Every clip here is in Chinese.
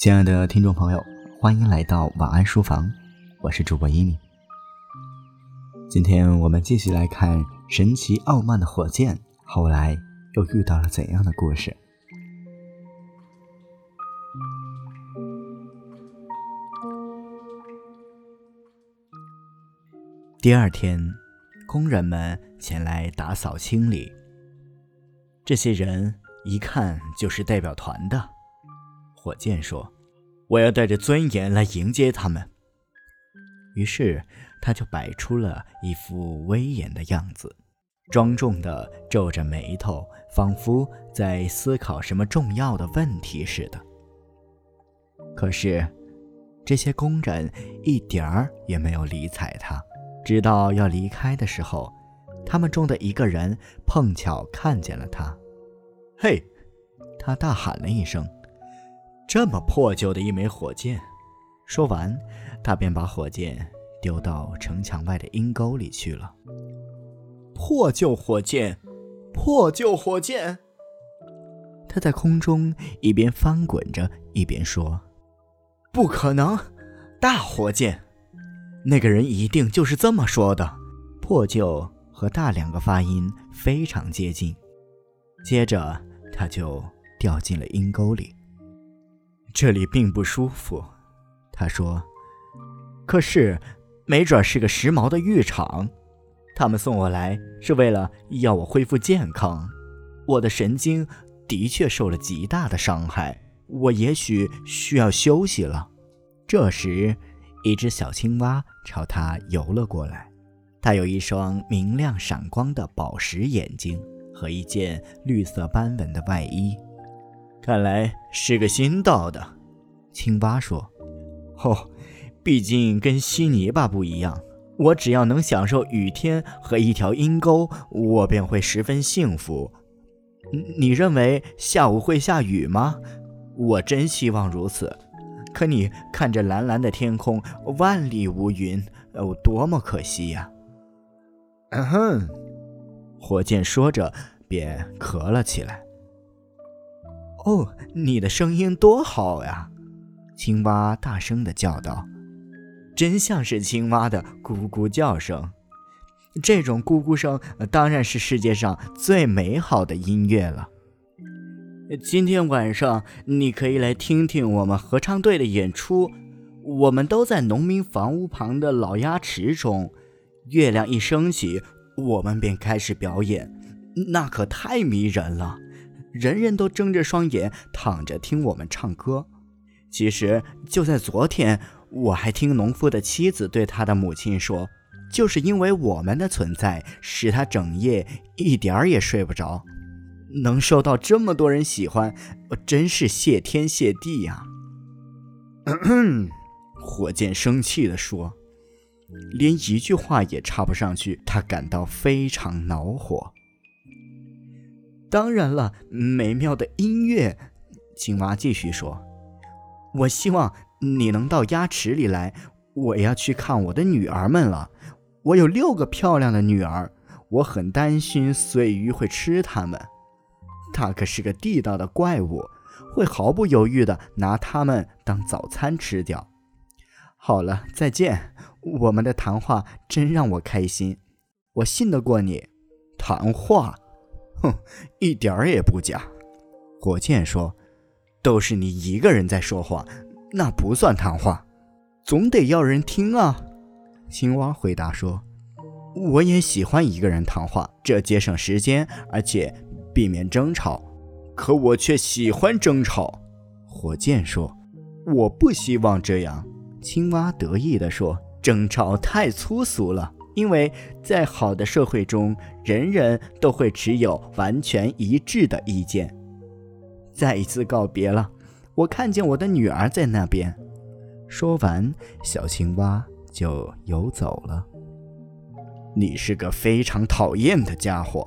亲爱的听众朋友，欢迎来到晚安书房，我是主播一米。今天我们继续来看神奇傲慢的火箭后来又遇到了怎样的故事。第二天，工人们前来打扫清理。这些人一看就是代表团的。火箭说：“我要带着尊严来迎接他们。”于是他就摆出了一副威严的样子，庄重地皱着眉头，仿佛在思考什么重要的问题似的。可是，这些工人一点儿也没有理睬他。直到要离开的时候，他们中的一个人碰巧看见了他。“嘿！”他大喊了一声，“这么破旧的一枚火箭！”说完，他便把火箭丢到城墙外的阴沟里去了。破旧火箭，破旧火箭！他在空中一边翻滚着，一边说：“不可能，大火箭！”那个人一定就是这么说的。破旧和大两个发音非常接近。接着，他就掉进了阴沟里。这里并不舒服，他说。可是，没准是个时髦的浴场。他们送我来是为了要我恢复健康。我的神经的确受了极大的伤害，我也许需要休息了。这时。一只小青蛙朝他游了过来，它有一双明亮闪光的宝石眼睛和一件绿色斑纹的外衣，看来是个新到的。青蛙说：“哦，毕竟跟稀泥巴不一样。我只要能享受雨天和一条阴沟，我便会十分幸福。你认为下午会下雨吗？我真希望如此。”可你看着蓝蓝的天空，万里无云，哦，多么可惜呀！嗯哼，火箭说着便咳了起来。哦，你的声音多好呀！青蛙大声的叫道，真像是青蛙的咕咕叫声。这种咕咕声当然是世界上最美好的音乐了。今天晚上你可以来听听我们合唱队的演出。我们都在农民房屋旁的老鸭池中。月亮一升起，我们便开始表演，那可太迷人了。人人都睁着双眼躺着听我们唱歌。其实就在昨天，我还听农夫的妻子对他的母亲说，就是因为我们的存在，使他整夜一点儿也睡不着。能受到这么多人喜欢，真是谢天谢地呀！火箭生气地说，连一句话也插不上去，他感到非常恼火。当然了，美妙的音乐，青蛙继续说：“我希望你能到鸭池里来，我要去看我的女儿们了。我有六个漂亮的女儿，我很担心碎鱼会吃它们。”它可是个地道的怪物，会毫不犹豫地拿它们当早餐吃掉。好了，再见。我们的谈话真让我开心，我信得过你。谈话？哼，一点儿也不假。火箭说：“都是你一个人在说话，那不算谈话，总得要人听啊。”青蛙回答说：“我也喜欢一个人谈话，这节省时间，而且……”避免争吵，可我却喜欢争吵。火箭说：“我不希望这样。”青蛙得意地说：“争吵太粗俗了，因为在好的社会中，人人都会持有完全一致的意见。”再一次告别了，我看见我的女儿在那边。说完，小青蛙就游走了。你是个非常讨厌的家伙。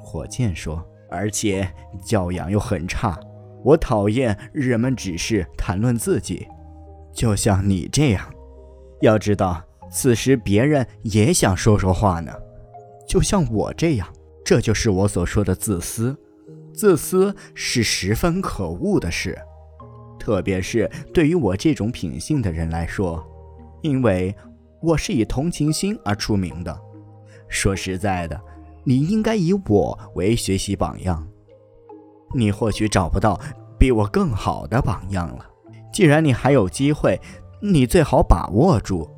火箭说：“而且教养又很差，我讨厌人们只是谈论自己，就像你这样。要知道，此时别人也想说说话呢，就像我这样。这就是我所说的自私。自私是十分可恶的事，特别是对于我这种品性的人来说，因为我是以同情心而出名的。说实在的，你应该以我为学习榜样。你或许找不到比我更好的榜样了。既然你还有机会，你最好把握住，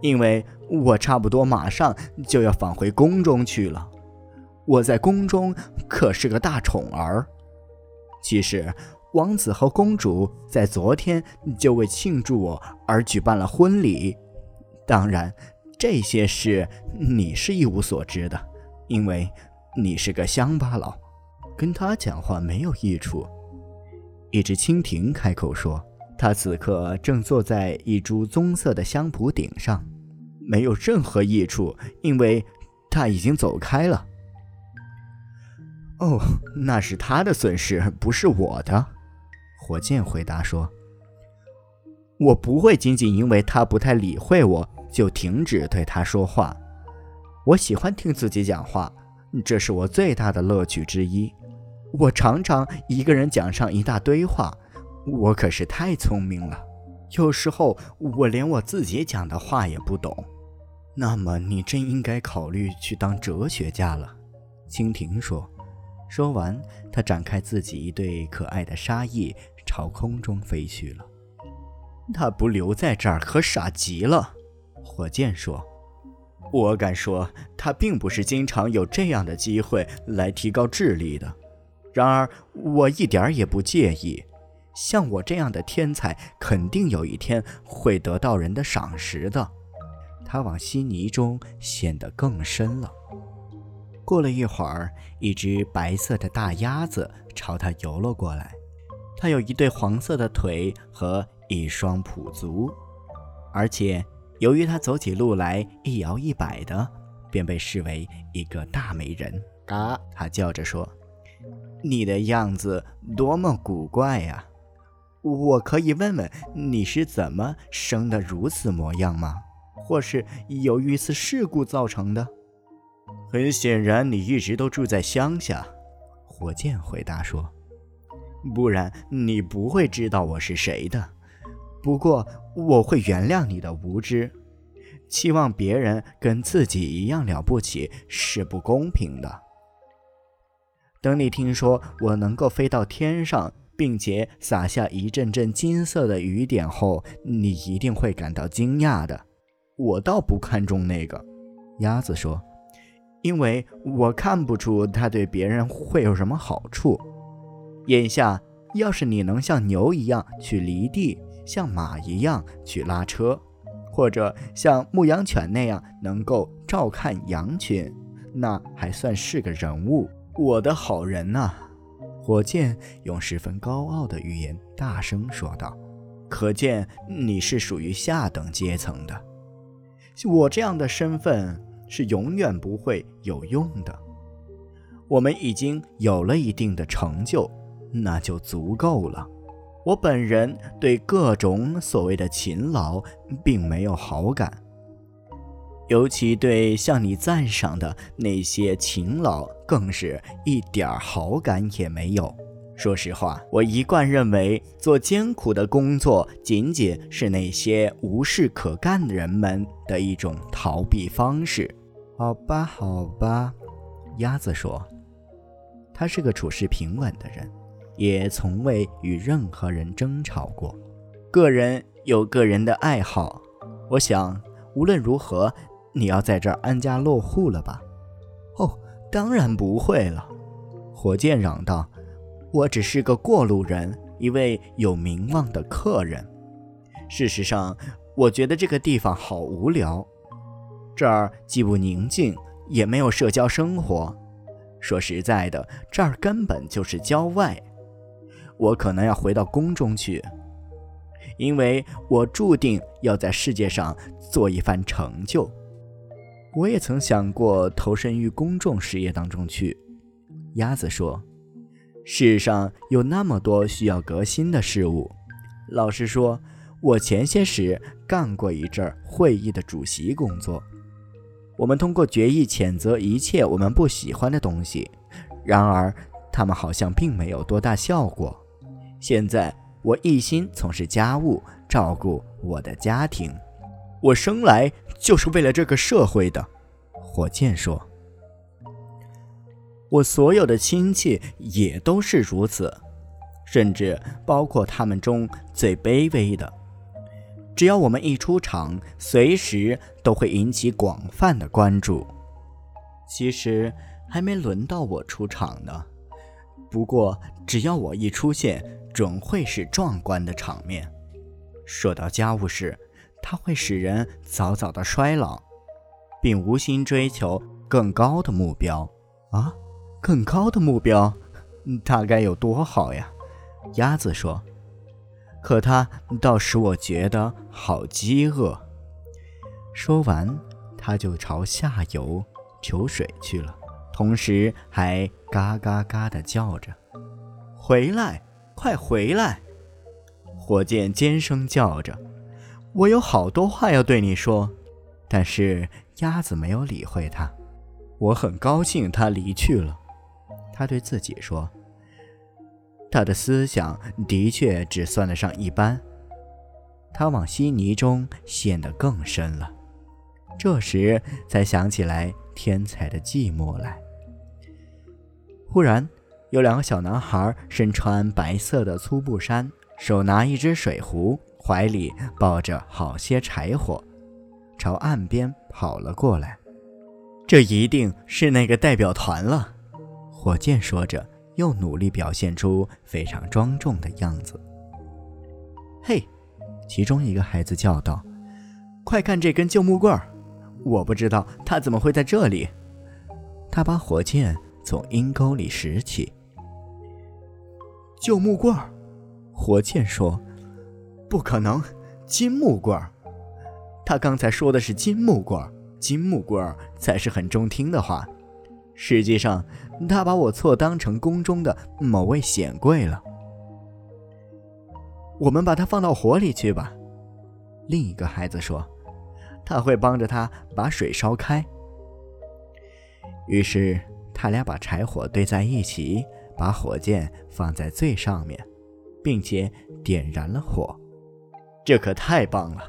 因为我差不多马上就要返回宫中去了。我在宫中可是个大宠儿。其实。王子和公主在昨天就为庆祝我而举办了婚礼。当然，这些事你是一无所知的，因为你是个乡巴佬，跟他讲话没有益处。一只蜻蜓开口说：“他此刻正坐在一株棕色的香蒲顶上，没有任何益处，因为他已经走开了。”哦，那是他的损失，不是我的。火箭回答说：“我不会仅仅因为他不太理会我就停止对他说话。我喜欢听自己讲话，这是我最大的乐趣之一。我常常一个人讲上一大堆话，我可是太聪明了。有时候我连我自己讲的话也不懂。那么你真应该考虑去当哲学家了。”蜻蜓说。说完，他展开自己一对可爱的沙翼。朝空中飞去了。他不留在这儿可傻极了。火箭说：“我敢说，他并不是经常有这样的机会来提高智力的。然而，我一点也不介意。像我这样的天才，肯定有一天会得到人的赏识的。”他往稀泥中陷得更深了。过了一会儿，一只白色的大鸭子朝他游了过来。它有一对黄色的腿和一双蹼足，而且由于它走起路来一摇一摆的，便被视为一个大美人。嘎，它叫着说：“你的样子多么古怪呀！我可以问问你是怎么生的如此模样吗？或是由于一次事故造成的？”很显然，你一直都住在乡下。”火箭回答说。不然你不会知道我是谁的。不过我会原谅你的无知。期望别人跟自己一样了不起是不公平的。等你听说我能够飞到天上，并且洒下一阵阵金色的雨点后，你一定会感到惊讶的。我倒不看重那个，鸭子说，因为我看不出它对别人会有什么好处。眼下，要是你能像牛一样去犁地，像马一样去拉车，或者像牧羊犬那样能够照看羊群，那还算是个人物。我的好人呐！火箭用十分高傲的语言大声说道：“可见你是属于下等阶层的。我这样的身份是永远不会有用的。我们已经有了一定的成就。”那就足够了。我本人对各种所谓的勤劳并没有好感，尤其对向你赞赏的那些勤劳，更是一点好感也没有。说实话，我一贯认为做艰苦的工作仅仅是那些无事可干的人们的一种逃避方式。好吧，好吧，鸭子说，他是个处事平稳的人。也从未与任何人争吵过。个人有个人的爱好，我想无论如何，你要在这儿安家落户了吧？哦，当然不会了。火箭嚷道：“我只是个过路人，一位有名望的客人。事实上，我觉得这个地方好无聊，这儿既不宁静，也没有社交生活。说实在的，这儿根本就是郊外。”我可能要回到宫中去，因为我注定要在世界上做一番成就。我也曾想过投身于公众事业当中去。鸭子说：“世上有那么多需要革新的事物。老实说，我前些时干过一阵会议的主席工作。我们通过决议谴责一切我们不喜欢的东西，然而他们好像并没有多大效果。”现在我一心从事家务，照顾我的家庭。我生来就是为了这个社会的。”火箭说：“我所有的亲戚也都是如此，甚至包括他们中最卑微的。只要我们一出场，随时都会引起广泛的关注。其实还没轮到我出场呢。不过只要我一出现，准会是壮观的场面。说到家务事，它会使人早早的衰老。”并无心追求更高的目标，啊，更高的目标，大该有多好呀？鸭子说。可它倒使我觉得好饥饿。说完，它就朝下游求水去了，同时还嘎嘎嘎地叫着：“回来，快回来！”火箭尖声叫着：“我有好多话要对你说。”但是。鸭子没有理会他，我很高兴他离去了。他对自己说：“他的思想的确只算得上一般。”他往稀泥中陷得更深了。这时才想起来天才的寂寞来。忽然，有两个小男孩身穿白色的粗布衫，手拿一只水壶，怀里抱着好些柴火。朝岸边跑了过来，这一定是那个代表团了。火箭说着，又努力表现出非常庄重的样子。嘿，其中一个孩子叫道：“快看这根旧木棍儿！我不知道它怎么会在这里。”他把火箭从阴沟里拾起。旧木棍儿，火箭说：“不可能，金木棍儿。”他刚才说的是金木棍儿，金木棍儿才是很中听的话。实际上，他把我错当成宫中的某位显贵了。我们把它放到火里去吧。另一个孩子说：“他会帮着他把水烧开。”于是，他俩把柴火堆在一起，把火箭放在最上面，并且点燃了火。这可太棒了！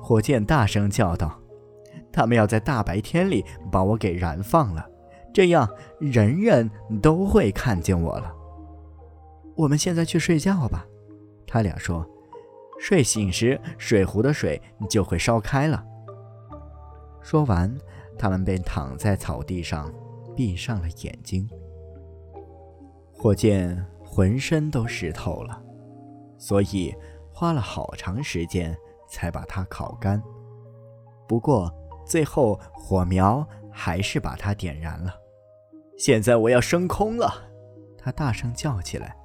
火箭大声叫道：“他们要在大白天里把我给燃放了，这样人人都会看见我了。”我们现在去睡觉吧，他俩说。睡醒时，水壶的水就会烧开了。说完，他们便躺在草地上，闭上了眼睛。火箭浑身都湿透了，所以花了好长时间。才把它烤干，不过最后火苗还是把它点燃了。现在我要升空了，他大声叫起来，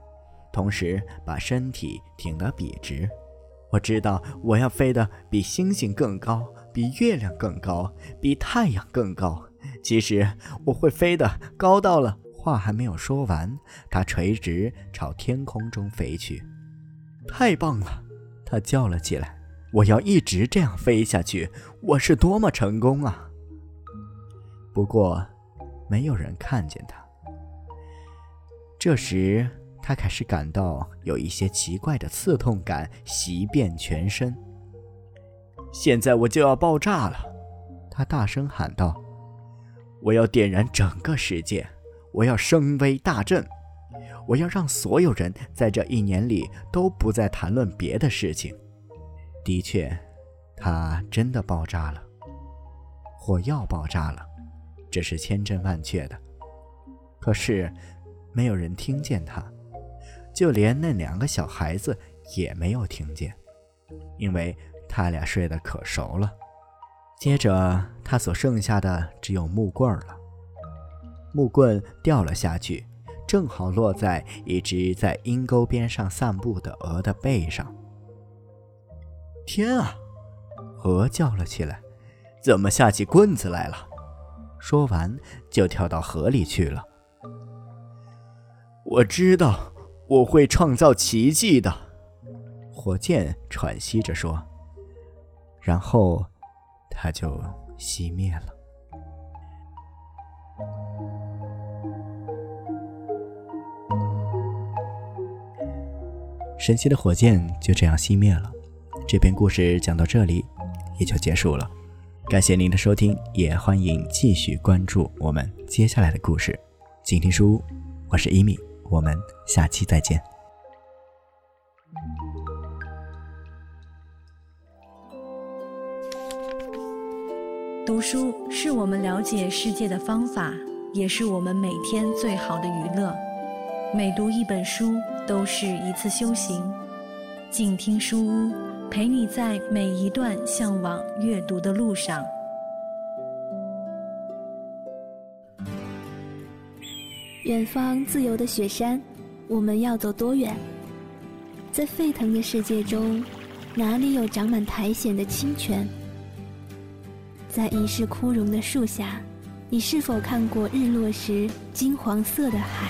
同时把身体挺得笔直。我知道我要飞得比星星更高，比月亮更高，比太阳更高。其实我会飞得高到了……话还没有说完，他垂直朝天空中飞去。太棒了！他叫了起来。我要一直这样飞下去，我是多么成功啊！不过，没有人看见他。这时，他开始感到有一些奇怪的刺痛感袭遍全身。现在我就要爆炸了！他大声喊道：“我要点燃整个世界！我要声威大振！我要让所有人在这一年里都不再谈论别的事情。”的确，它真的爆炸了，火药爆炸了，这是千真万确的。可是，没有人听见它，就连那两个小孩子也没有听见，因为他俩睡得可熟了。接着，他所剩下的只有木棍了。木棍掉了下去，正好落在一只在阴沟边上散步的鹅的背上。天啊！鹅叫了起来：“怎么下起棍子来了？”说完，就跳到河里去了。我知道我会创造奇迹的，火箭喘息着说。然后，它就熄灭了。神奇的火箭就这样熄灭了。这篇故事讲到这里，也就结束了。感谢您的收听，也欢迎继续关注我们接下来的故事。静听书屋，我是伊米，我们下期再见。读书是我们了解世界的方法，也是我们每天最好的娱乐。每读一本书，都是一次修行。静听书屋，陪你在每一段向往阅读的路上。远方自由的雪山，我们要走多远？在沸腾的世界中，哪里有长满苔藓的清泉？在一世枯荣的树下，你是否看过日落时金黄色的海？